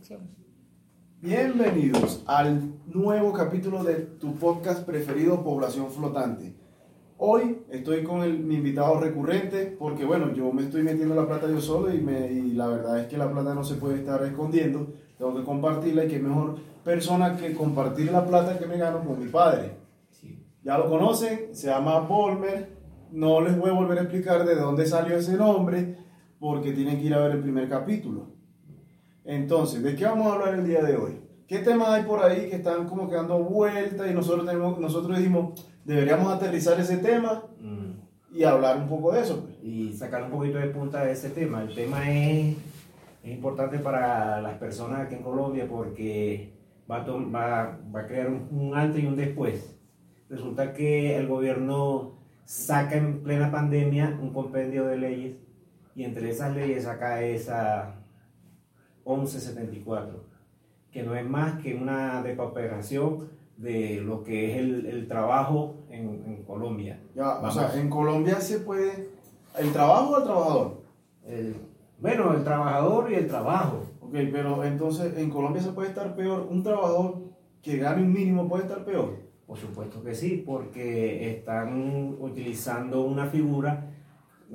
sección. Bienvenidos al nuevo capítulo de tu podcast preferido, Población Flotante. Hoy estoy con el, mi invitado recurrente porque, bueno, yo me estoy metiendo la plata yo solo y, me, y la verdad es que la plata no se puede estar escondiendo. Tengo que compartirla y qué mejor persona que compartir la plata que me gano con mi padre. Ya lo conocen, se llama Volmer. No les voy a volver a explicar de dónde salió ese nombre porque tienen que ir a ver el primer capítulo. Entonces, ¿de qué vamos a hablar el día de hoy? ¿Qué temas hay por ahí que están como que dando vueltas y nosotros, tenemos, nosotros dijimos, deberíamos aterrizar ese tema Mm. y hablar un poco de eso? pues? Y sacar un poquito de punta de ese tema. El tema es, es importante para las personas aquí en Colombia porque va a, va, va a crear un, un antes y un después. Resulta que el gobierno saca en plena pandemia un compendio de leyes y entre esas leyes saca esa 1174, que no es más que una depauperación de lo que es el, el trabajo en, en Colombia. Ya, o sea, en Colombia se puede... ¿El trabajo o el trabajador? El- bueno, el trabajador y el trabajo. Ok, pero entonces en Colombia se puede estar peor. Un trabajador que gane un mínimo puede estar peor. Por supuesto que sí, porque están utilizando una figura,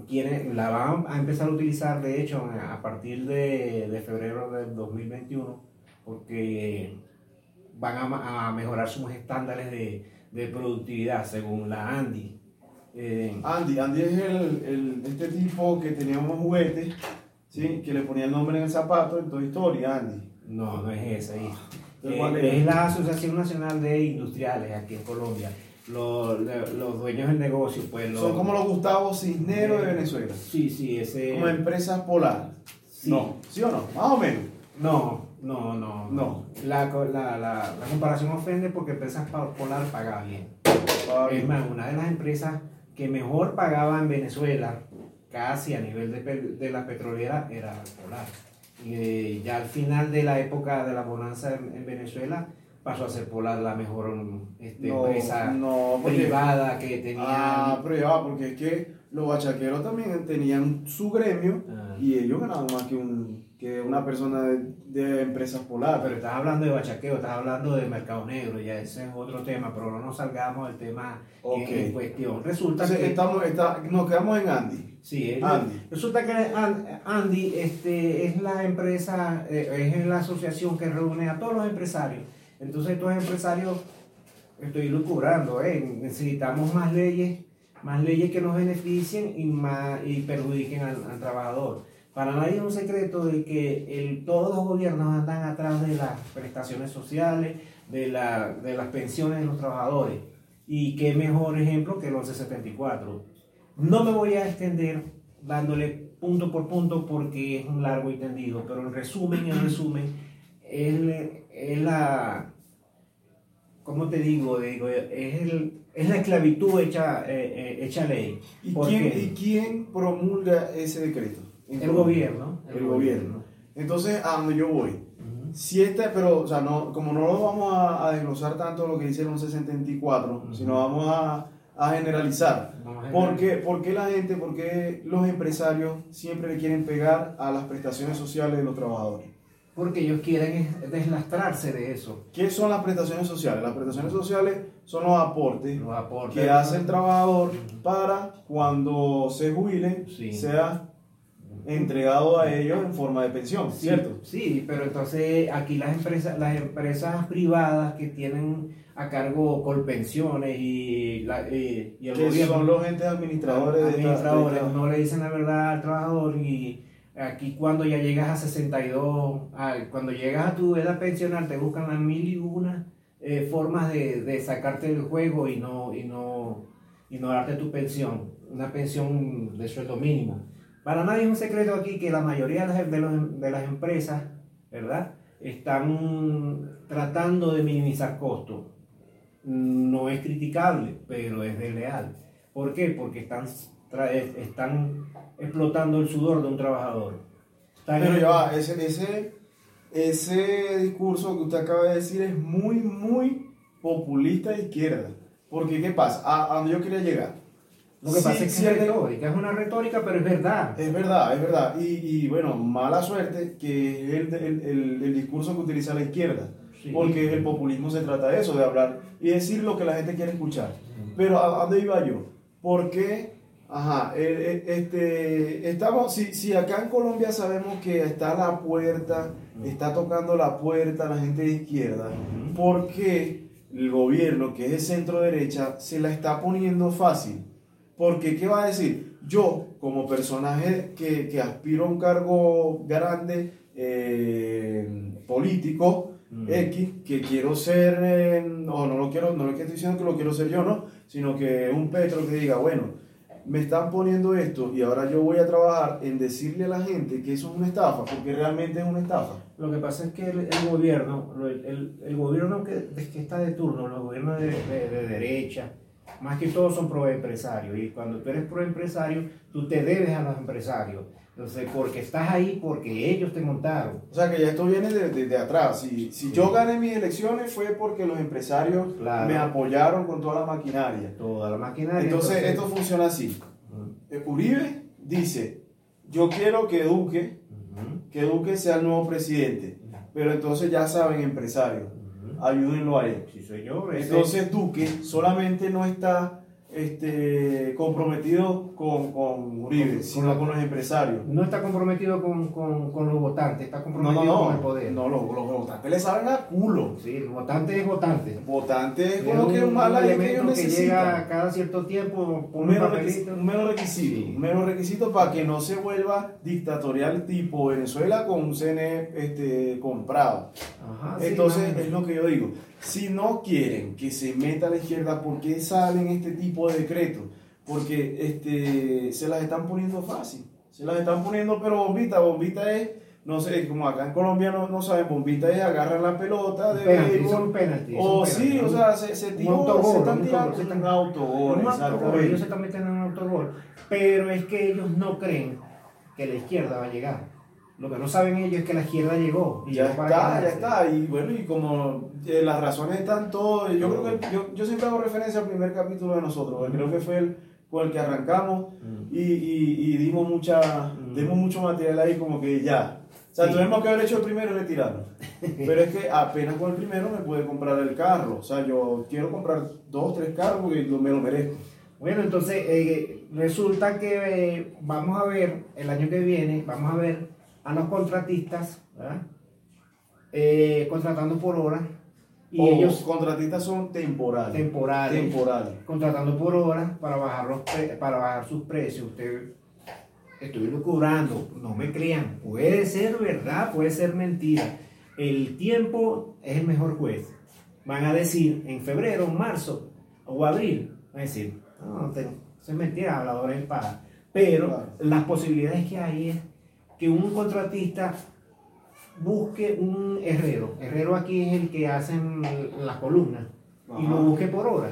quieren, la van a empezar a utilizar de hecho a partir de, de febrero del 2021, porque van a, a mejorar sus estándares de, de productividad según la ANDI. Eh, Andy, Andy es el, el- este tipo que tenía unos juguetes, ¿sí? Que le ponía el nombre en el zapato en Toy Story, Andy. No, no es esa. Es, Entonces, eh, es la Asociación Nacional de Industriales aquí en Colombia. Los, los dueños del negocio, pues los... Son como los Gustavo Cisneros de Venezuela. Sí, sí, ese... Como empresas polares. Sí. No, ¿sí o no? Más o menos. No, no, no. No. La, la, la, la comparación ofende porque Empresas Polar paga bien. Es más, una de las empresas que mejor pagaba en Venezuela, casi a nivel de, de la petrolera, era Polar. Y eh, ya al final de la época de la bonanza en, en Venezuela, pasó a ser Polar la mejor este, no, empresa no, porque- privada que tenía. Ah, va, porque es que los bachaqueros también tenían su gremio Ah. y ellos ganaban más que, un, que una persona de, de empresas polares. Pero estás hablando de bachaqueo, estás hablando de mercado negro, ya ese es otro tema, pero no nos salgamos del tema que Ok. es en cuestión. Resulta Entonces, que. estamos, está- nos quedamos en Andy. Sí, Andy. Resulta que An- Andy este, es la empresa, eh, es la asociación que reúne a todos los empresarios. Entonces, estos empresarios, estoy lucubrando, eh, necesitamos más leyes, más leyes que nos beneficien y, más, y perjudiquen al, trabajador. Para nadie es un secreto de que el, todos los gobiernos andan atrás de las prestaciones sociales, de, la, de las pensiones de los trabajadores. Y qué mejor ejemplo que el 1174. No me voy a extender dándole punto por punto porque es un largo y tendido, pero en resumen, en resumen, es, es la, ¿cómo te digo? digo es, el- es la esclavitud hecha, eh, eh, hecha ley. ¿Y ¿Por quién? ¿Y quién promulga ese decreto? El Colombia. gobierno. El, gobierno. Entonces, a donde yo voy. Si este, pero, o sea, no, como no lo vamos a, a desglosar tanto lo que dice el 1174, Ujú. sino vamos a, a generalizar. Vamos a ¿Por qué, por qué la gente, por qué los empresarios siempre le quieren pegar a las prestaciones sociales de los trabajadores? Porque ellos quieren es- deslastrarse de eso. ¿Qué son las prestaciones sociales? Las prestaciones sociales son los aportes Los aportes. que hace el trabajador para cuando se jubile Sí. sea entregado a ellos en forma de pensión, Sí, ¿cierto? Sí, pero entonces aquí las empresas, las empresas privadas que tienen a cargo colpensiones y, la, y, y el Que gobierno son los entes administradores, de esta- de administradores esta- no le dicen la verdad al trabajador y aquí cuando ya llegas a 62, a- cuando llegas a tu edad pensional te buscan las mil y una eh, formas de, sacarte del juego y no, y, no, y no darte tu pensión, una pensión de sueldo mínimo. Para nadie es un secreto aquí que la mayoría de las, de las empresas, ¿verdad? Están tratando de minimizar costos. No es criticable, pero es desleal. ¿Por qué? Porque están, están explotando el sudor de un trabajador. Están- Pero ya va, ese, ese, ese discurso que usted acaba de decir es muy, muy populista de izquierda. Porque, ¿qué pasa? A, a donde yo quería llegar. Lo que Sí, pasa es que sí, es retórica, es una retórica, pero es verdad. Es verdad, es verdad. Y, y, bueno, mala suerte que es el, el, el- el discurso que utiliza la izquierda. Sí. Porque el populismo se trata de eso, de hablar y decir lo que la gente quiere escuchar. Pero ¿a a dónde iba yo? Porque, ajá, eh, eh, este, estamos, si, si acá en Colombia sabemos que está a la puerta, está tocando la puerta la gente de izquierda, ¿por qué el gobierno, que es de centro derecha, se la está poniendo fácil? Porque, ¿qué va a decir? Yo, como personaje que, que aspiro a un cargo grande eh, político. X, que quiero ser, eh, no, no lo quiero, no es que estoy diciendo que lo quiero ser yo, no, sino que un Petro que diga, bueno, me están poniendo esto y ahora yo voy a trabajar en decirle a la gente que eso es una estafa, porque realmente es una estafa. Lo que pasa es que el, gobierno, el, el gobierno que, que está de turno, los gobiernos de, de- de derecha, más que todo son proempresarios. Y cuando tú eres proempresario, tú te debes a los empresarios. Entonces, porque estás ahí, porque ellos te montaron. O sea que ya esto viene de, de- de atrás. Si, si yo gané mis elecciones fue porque los empresarios Claro. me apoyaron con toda la maquinaria. Toda la maquinaria. Entonces esto funciona así. Ujú, Eh, Uribe dice, yo quiero que Duque, que Duque sea el nuevo presidente. Pero entonces ya saben, empresarios, ayúdenlo a él. Yo, ese- Entonces Duque solamente no está este, comprometido con, con Uribe, Con- sino con los empresarios. no está comprometido con, con, con los votantes, está No, comprometido no, con el poder. No, los, los votantes le saben a culo. Sí, el votante es votante. Votante es como que un, un mala ley que ellos elemento que necesitan. llega cada cierto tiempo, Un mero, requisito, un mero requisito, Sí. un mero requisito para que no se vuelva dictatorial tipo Venezuela con un CNE este, comprado. Ajá, Entonces es lo que yo digo, si no quieren que se meta a la izquierda, ¿por qué salen este tipo de decretos? Porque este, se las están poniendo fácil, se las están poniendo, pero bombita, bombita es, no sé, como acá en Colombia no, no saben, bombita es agarrar la pelota de Penalti, béisbol, penalti. o son sí, penalti. o sea, se, se tiró, autogol, se están tirando se están- autogol, ellos se están metiendo en un autogol. Pero es que ellos no creen que la izquierda va a llegar. Lo que no saben ellos es que la izquierda llegó. y Ya llegó está, ya está. Y bueno, y como eh, las razones están todo, yo creo que yo, yo siempre hago referencia al primer capítulo de nosotros, porque creo que fue el con el que arrancamos Mm. y, y, y dimos mucha, Mm. dimos mucho material ahí como que ya. O sea, Sí. tuvimos que haber hecho el primero y retirarlo. Pero es que apenas con el primero me pude comprar el carro. O sea, yo quiero comprar dos, tres carros porque me lo merezco. Bueno, entonces eh, resulta que eh, vamos a ver el año que viene, vamos a ver a los contratistas. Eh, contratando por hora y o ellos contratistas son temporales. temporales, Temporales. contratando por hora para bajar, los para bajar sus precios. Usted, estoy lucubrando, no me crean, puede ser verdad, puede ser mentira. El tiempo es el mejor juez. Van a decir en febrero, marzo o abril, van a decir, no, no tengo, eso es mentira, habladores en paga. Pero Claro. las posibilidades que hay es que un contratista busque un herrero. Herrero aquí es el que hacen las columnas y lo busque por hora.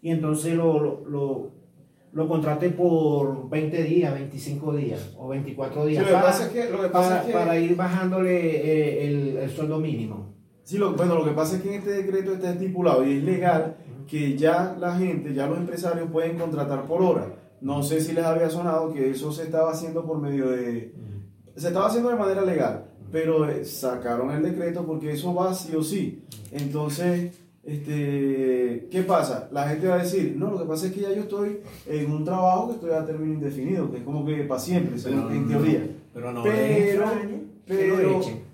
Y entonces lo, lo, lo, lo contrate por 20 días, 25 días o 24 Sí, días que para, pasa es que, lo que pasa para, es que para ir bajándole eh, el, el sueldo mínimo. Sí, lo, bueno, lo que pasa es que en este decreto está estipulado y es legal que ya la gente, ya los empresarios pueden contratar por hora. No sé si les había sonado que eso se estaba haciendo por medio de... Se estaba haciendo de manera legal, pero eh, sacaron el decreto porque eso va sí o sí. Entonces, este, ¿qué pasa? La gente va a decir, no, lo que pasa es que ya yo estoy en un trabajo que estoy a término indefinido, que es como que para siempre, según- en teoría. pero no Pero- Pero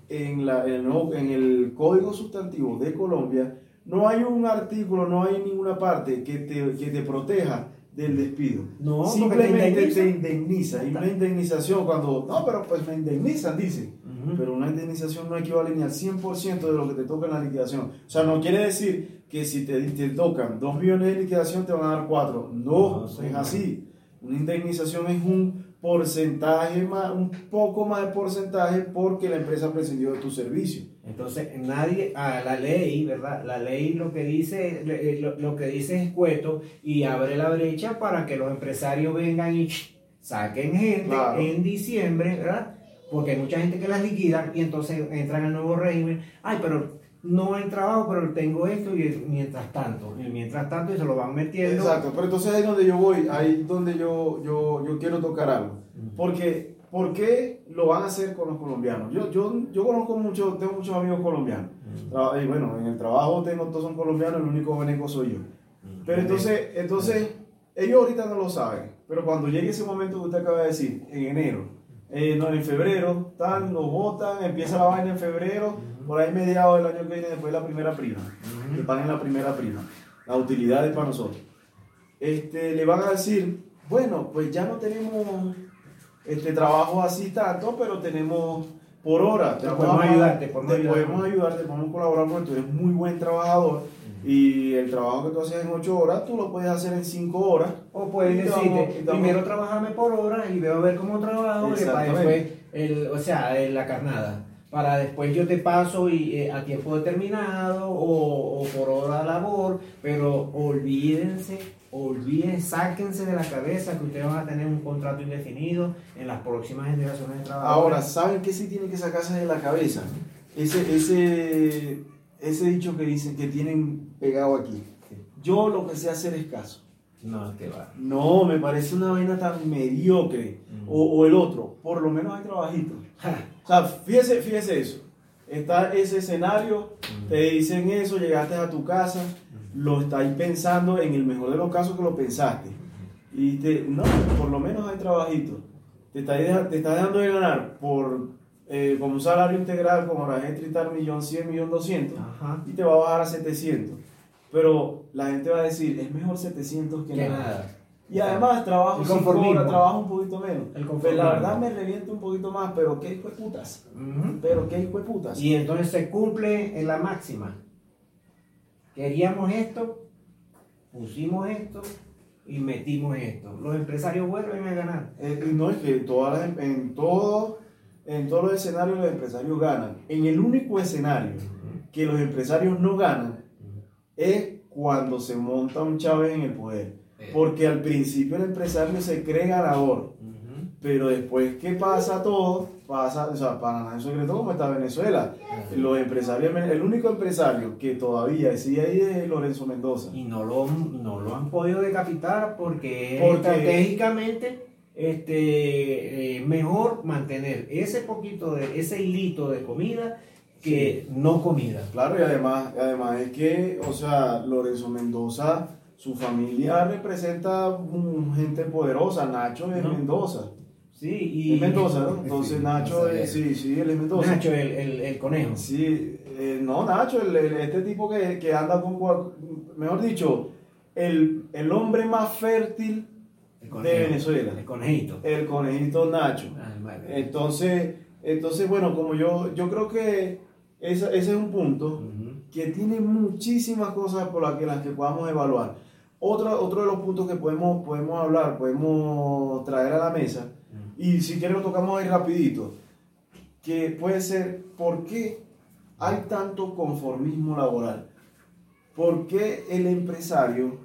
en, la, en, el en el Código Sustantivo de Colombia no hay un artículo, no hay ninguna parte que te, que te proteja del despido. No, Simplemente te te indemniza. Y una indemnización cuando, no, pero pues me indemnizan, dice. Pero una indemnización no equivale ni al 100% de lo que te toca en la liquidación. O sea, no quiere decir que si te, te tocan 2 millones de liquidación te van a dar 4. No, No, sí, es no. así. Una indemnización es un porcentaje más, un poco más de porcentaje porque la empresa prescindió de tu servicio. Entonces, nadie, ah, la ley, ¿verdad? La ley lo que dice, le- lo, lo que dice es escueto y abre la brecha para que los empresarios vengan y saquen gente Claro. en diciembre, ¿verdad? Porque hay mucha gente que las liquida y entonces entran al nuevo régimen. Ay, pero no hay trabajo, pero tengo esto y mientras tanto, y mientras tanto y se lo van metiendo. Exacto, pero entonces ahí es donde yo voy, ahí es donde yo, yo, yo quiero tocar algo. Porque, ¿por qué lo van a hacer con los colombianos? Yo, yo, yo conozco mucho, tengo muchos amigos colombianos. Y bueno, en el trabajo tengo, todos son colombianos, el único veneco soy yo. Pero entonces, entonces, ellos ahorita no lo saben, pero cuando llegue ese momento que usted acaba de decir, en enero, eh, no, en febrero, están, lo votan, empieza la vaina en febrero, por ahí mediados del año que viene, después la primera prima, que paguen la primera prima, la utilidad es para nosotros. Este, le van a decir, bueno, pues ya no tenemos este trabajo así tanto, pero tenemos por hora. Te, podemos ayudar, te podemos ayudar. podemos ayudar, te podemos colaborar porque tú eres muy buen trabajador y el trabajo que tú haces en 8 horas, tú lo puedes hacer en 5 horas. O puedes decirte, primero trabajame por hora y veo a ver cómo trabajo y después, el, o sea, la carnada. Para después yo te paso y, eh, a tiempo determinado o, por hora labor, pero olvídense olvídense, sáquense de la cabeza que ustedes van a tener un contrato indefinido en las próximas generaciones de trabajo. Ahora, ¿saben qué sí tienen que sacarse de la cabeza? Ese, ese, ese dicho que dicen que tienen pegado aquí. Yo lo que sé hacer es caso. No, que va. No, me parece una vaina tan mediocre. o, el otro, por lo menos hay trabajito. o sea, fíjese, fíjese eso. Está ese escenario, te dicen eso, llegaste a tu casa, lo estáis pensando en el mejor de los casos que lo pensaste. Y te, no, por lo menos hay trabajito. Te está, te está dejando de ganar por eh, como un salario integral como la gente está millón cien, millón doscientos y te va a bajar a 700. Pero la gente va a decir, es mejor 700 que, nada. Y además trabajo, trabajo un poquito menos. Pero la verdad me reviento un poquito más, pero qué hijo de putas. Pero qué hijo de putas. Y entonces se cumple en la máxima. Queríamos esto, pusimos esto y metimos esto. Los empresarios vuelven a ganar. Eh, no es que todas en todo en todos los escenarios los empresarios ganan. En el único escenario que los empresarios no ganan es cuando se monta un Chávez en el poder. Porque al principio el empresario se cree ganador. Pero después que pasa todo, pasa, o sea, para nada en secreto como está Venezuela. Los empresarios, el único empresario que todavía sigue ahí es Lorenzo Mendoza. Y no lo, no lo han podido decapitar porque, porque estratégicamente este, eh, mejor mantener ese poquito de, ese hilito de comida que no comida. Claro, y además, además es que, o sea, Lorenzo Mendoza, su familia representa gente poderosa, Nacho es Mendoza. Sí, y... Es Mendoza, ¿no? Entonces Nacho es, sí, sí, él es Mendoza. Nacho, el, el, el conejo. Sí, eh, no, Nacho, el, este tipo que, que anda con, mejor dicho, el, el hombre más fértil de Venezuela. El conejito. El conejito Nacho. Ah, entonces, entonces, bueno, como yo, yo creo que ese, es un punto que tiene muchísimas cosas por las que, las que podamos evaluar. Otro, otro de los puntos que podemos, podemos hablar, podemos traer a la mesa, y si quieren lo tocamos ahí rapidito, que puede ser, ¿por qué hay tanto conformismo laboral? ¿Por qué el empresario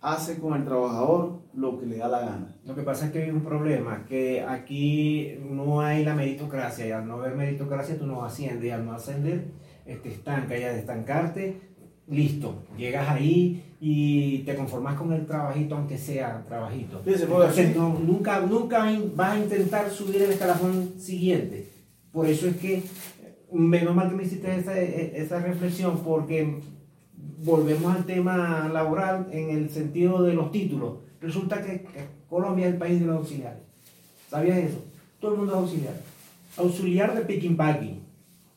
hace con el trabajador lo que le da la gana. Lo que pasa es que hay un problema, que aquí no hay la meritocracia, y al no haber meritocracia tú no asciendes, y al no ascender te estanca, y al estancarte, listo, llegas ahí y te conformas con el trabajito, aunque sea trabajito. Entonces, no, nunca, nunca vas a intentar subir el escalafón siguiente. Por eso es que, menos mal que me hiciste esa, esa reflexión, porque volvemos al tema laboral en el sentido de los títulos Resulta que, Colombia es el país de los auxiliares. ¿Sabías eso? Todo el mundo es auxiliar. Auxiliar de picking packing.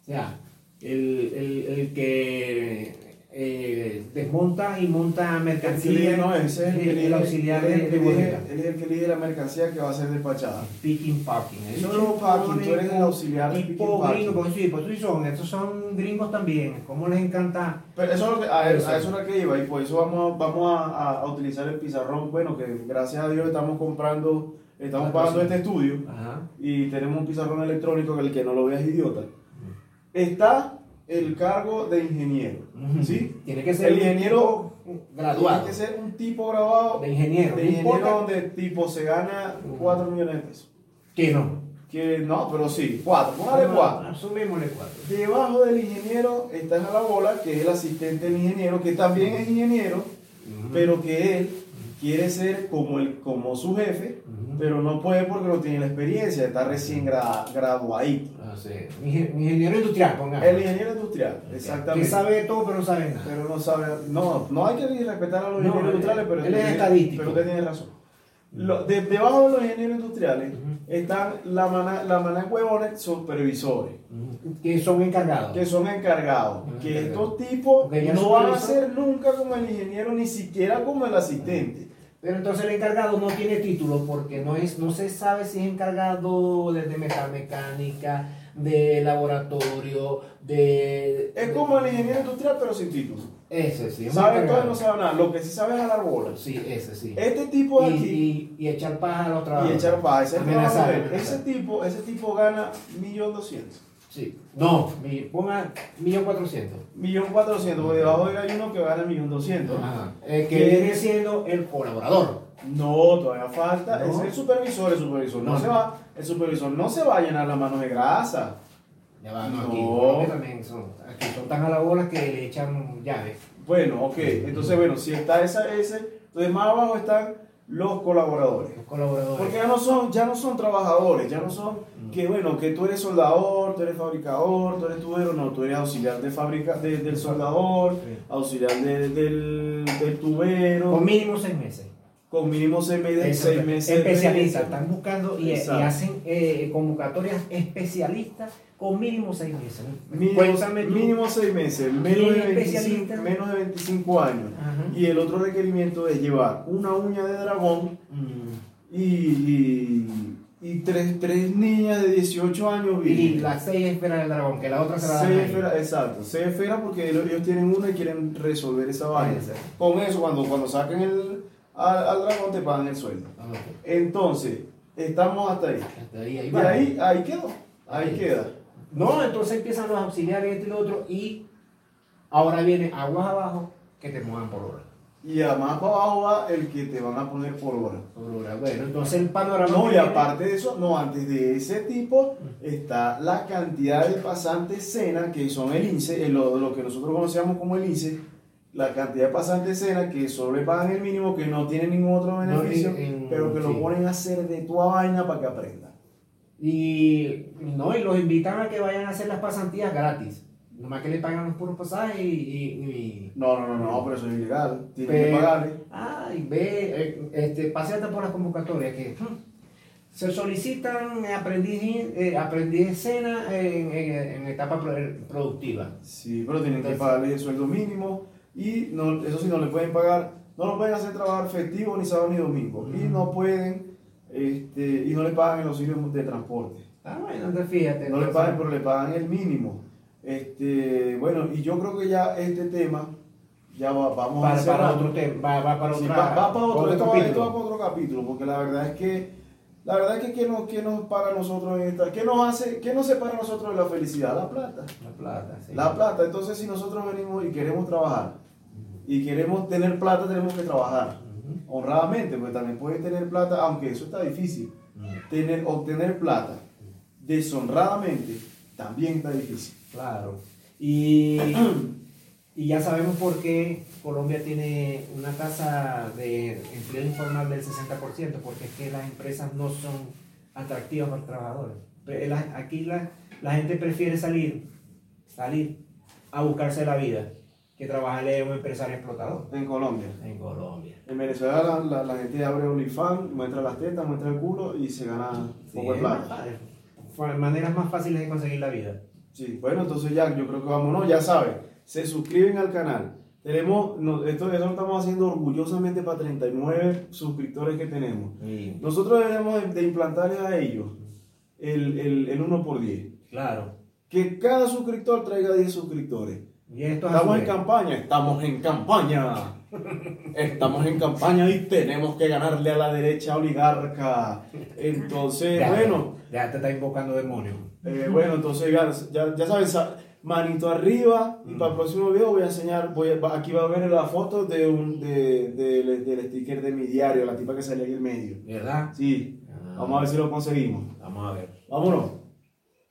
O sea, el, el, el que eh, desmonta y monta mercancía. no, ese es el, el, auxiliar de, de bodega. Él es el que lidera la mercancía que va a ser despachada. Picking packing. Eso lo packing, tú eres el auxiliar de tipo gringo, pues sí, pues sí son, estos son gringos también. ¿Cómo les encanta? Pero eso es lo que, a, eso. a eso es lo que iba y por eso vamos, vamos a, a, utilizar el pizarrón. Bueno, que gracias a Dios estamos comprando, estamos pagando este estudio Ajá. y tenemos un pizarrón electrónico que el que no lo vea es idiota. Está el cargo de ingeniero. ¿sí? Tiene que ser el ingeniero graduado. Tiene que ser un tipo graduado de ingeniero. De ingeniero donde tipo se gana 4 millones de pesos. Que no. que no, pero sí, cuatro, póngale No, cuatro. Asumémosle cuatro. Debajo del ingeniero está a la bola, que es el asistente del ingeniero, que también es ingeniero, pero que él quiere ser como, el, como su jefe, pero no puede porque no tiene la experiencia, está recién gra- graduadito. Ah, sí. Ingen- Ingeniero industrial, pongamos. El ingeniero industrial, Que exactamente. sabe de todo, pero no sabe nada. Pero no sabe, no, no hay que respetar a los No, ingenieros industriales, pero él es estadístico. Pero usted tiene razón. Lo- de- debajo de los ingenieros industriales están la mana, la mana de huevones supervisores. Que son encargados. que son encargados. Que estos tipos no van a ser nunca como el ingeniero, ni siquiera como el asistente. Pero entonces el encargado no tiene título porque no es, no se sabe si es encargado de, de metalmecánica, de laboratorio, de. Es como el ingeniero industrial, pero sin título. Ese sí. es Sabe todo y no sabe nada. Lo que sí sabe es jalar bolas. Sí, ese sí. Este tipo de y, aquí. y, y echar paja a los Y trabajadores. echar paz. Ese, Amenazar, amenazar. ese tipo, ese tipo gana millón doscientos. Sí. No, mi- ponga millón cuatrocientos. Millón cuatrocientos, porque debajo de él hay uno que gana millón doscientos. Ajá. Eh, que ¿Qué? viene siendo el colaborador. No, todavía falta. No. Es el supervisor, el supervisor no, No. se va, el supervisor no se va a llenar las manos de grasa. Ya va, no, aquí, no, que también son, aquí son tan a la bola que le echan llaves. Bueno, ok. Entonces, bueno, si está esa, ese, entonces más abajo están los colaboradores. Los colaboradores. Porque ya no son, ya no son trabajadores, ya no son que bueno, que tú eres soldador, tú eres fabricador, tú eres tubero, no, tú eres auxiliar de fabrica, de- del soldador, Sí. auxiliar de- del, del tubero, Con mínimo seis meses. Con mínimo seis meses, seis meses. especialistas, están buscando y, y hacen eh, convocatorias especialistas con mínimo seis meses. Mínimo, Cuéntame tú. mínimo seis meses, menos ¿Quién de, es 25, especialista? menos de 25 años. Ajá. Y el otro requerimiento es llevar una uña de dragón Mm. y, y, y tres, tres niñas de 18 años Y vírgenes. las seis esferas del dragón, que la otra se la dan Seis esferas, exacto, seis esferas porque ellos tienen una y quieren resolver esa vaina. Con eso, cuando, cuando saquen el, al, al dragón, te pagan el sueldo. Ah. Entonces, estamos hasta ahí. Hasta ahí, ahí Y ahí, ahí quedó. Ahí Ahí. queda. No, entonces empiezan los auxiliares, este y lo otro, y ahora viene aguas abajo que te muevan por hora. Y además para abajo va el que te van a poner por hora. Por hora. Bueno, entonces el panorama. No, y viene- aparte de eso, no, antes de ese tipo está la cantidad de pasantes cena, que son el INSE, el- lo, lo que nosotros conocíamos como el INSE, la cantidad de pasantes cena que solo le pagan el mínimo, que no tienen ningún otro No, beneficio, en- en- pero que lo sí. ponen a hacer de tu vaina para que aprenda. Y, no, y los invitan a que vayan a hacer las pasantías gratis. Nomás que le pagan los puros pasajes y. y- y- No, no, no, no, pero eso es ilegal, tienen que pagarle. Ay, ve, eh, este, paseate por las convocatorias que hmm, se solicitan aprendiz, eh, aprendiz escena en, en- en etapa pro- productiva. Sí, pero tienen que Entonces- pagarle el sueldo mínimo y no, eso sí, no le pueden pagar, no lo pueden hacer trabajar festivo ni sábado ni domingo. Y no pueden, este, y no le pagan el auxilio de transporte. Ah, bueno, entonces fíjate. No le pagan, pero le pagan el mínimo. Este, bueno, y yo creo que ya este tema, ya va- vamos a cerrar. para otro tema, va, va para Sí, otra- va, va para otro, esto, va- capítulo. esto va para otro capítulo, porque la verdad es que, la verdad es que ¿qué nos, qué nos para nosotros en esta, qué nos hace, qué nos separa a nosotros de la felicidad? La plata. La plata, sí. La plata, entonces si nosotros venimos y queremos trabajar y queremos tener plata, tenemos que trabajar honradamente, porque también puedes tener plata, aunque eso está difícil. Tener, obtener plata deshonradamente también está difícil. Claro. Y, y ya sabemos por qué Colombia tiene una tasa de empleo informal del 60%, porque es que las empresas no son atractivas para los trabajadores. Aquí la, la gente prefiere salir, salir a buscarse la vida que trabajarle a un empresario explotador En Colombia. en Colombia. En Venezuela la, la- la gente abre OnlyFans, muestra las tetas, muestra el culo y se gana Sí, poco de plata. Maneras más fáciles de conseguir la vida. Sí, bueno, entonces ya, yo creo que vámonos, ya saben, se suscriben al canal. Tenemos, no, esto, eso lo estamos haciendo orgullosamente para 39 suscriptores que tenemos. Nosotros deberíamos de, de implantarles a ellos el, el, el 1 por 10. claro. Que cada suscriptor traiga 10 suscriptores. Y esto Estamos en campaña, estamos en campaña. Estamos en campaña y tenemos que ganarle a la derecha oligarca. Entonces, Ya, bueno, Ya te está invocando demonios. eh, bueno, entonces ya, ya, sabes, sa- manito arriba y Mm. para el próximo video voy a enseñar, voy a- va- aquí va a ver la foto de un, de, de- del sticker de mi diario, la tipa que sale ahí en medio. ¿Verdad? Sí, Ah, Vamos a ver si lo conseguimos. Vamos a ver. Vámonos.